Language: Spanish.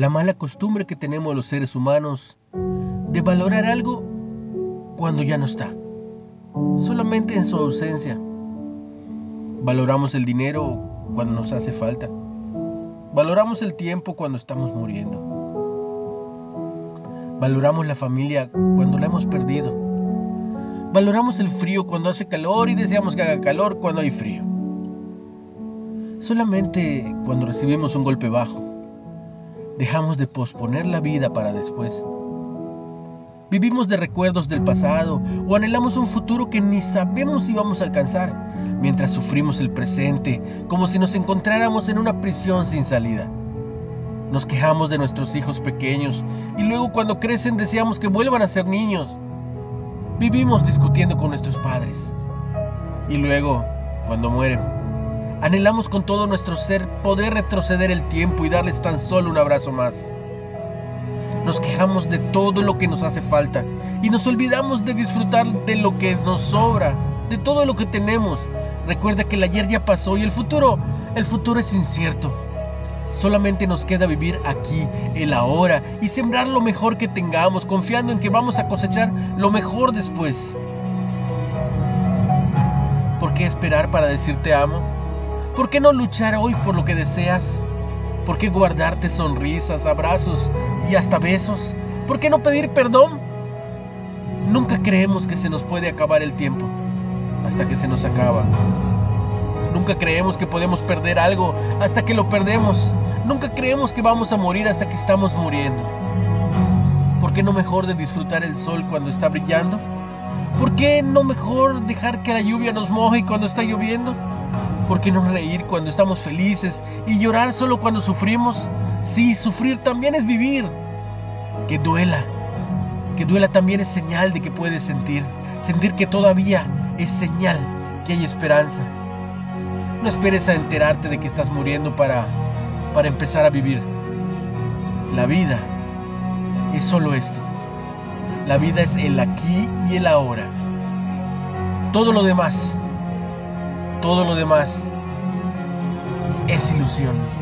La mala costumbre que tenemos los seres humanos de valorar algo cuando ya no está, solamente en su ausencia. Valoramos el dinero cuando nos hace falta. Valoramos el tiempo cuando estamos muriendo. Valoramos la familia cuando la hemos perdido. Valoramos el frío cuando hace calor y deseamos que haga calor cuando hay frío. Solamente cuando recibimos un golpe bajo, dejamos de posponer la vida para después. Vivimos de recuerdos del pasado o anhelamos un futuro que ni sabemos si vamos a alcanzar, mientras sufrimos el presente como si nos encontráramos en una prisión sin salida. Nos quejamos de nuestros hijos pequeños y luego cuando crecen deseamos que vuelvan a ser niños. Vivimos discutiendo con nuestros padres. Y luego, cuando mueren, anhelamos con todo nuestro ser poder retroceder el tiempo y darles tan solo un abrazo más. Nos quejamos de todo lo que nos hace falta y nos olvidamos de disfrutar de lo que nos sobra, de todo lo que tenemos. Recuerda que el ayer ya pasó y el futuro, el futuro es incierto. Solamente nos queda vivir aquí, el ahora, y sembrar lo mejor que tengamos, confiando en que vamos a cosechar lo mejor después. ¿Por qué esperar para decir te amo? ¿Por qué no luchar hoy por lo que deseas? ¿Por qué guardarte sonrisas, abrazos y hasta besos? ¿Por qué no pedir perdón? Nunca creemos que se nos puede acabar el tiempo hasta que se nos acaba. Nunca creemos que podemos perder algo hasta que lo perdemos. Nunca creemos que vamos a morir hasta que estamos muriendo. ¿Por qué no mejor de disfrutar el sol cuando está brillando? ¿Por qué no mejor dejar que la lluvia nos moje cuando está lloviendo? ¿Por qué no reír cuando estamos felices y llorar solo cuando sufrimos? Sí, sufrir también es vivir. Que duela. Que duela también es señal de que puedes sentir. Sentir que todavía es señal que hay esperanza. No esperes a enterarte de que estás muriendo para, para empezar a vivir. La vida es solo esto. La vida es el aquí y el ahora. Todo lo demás, todo lo demás es ilusión.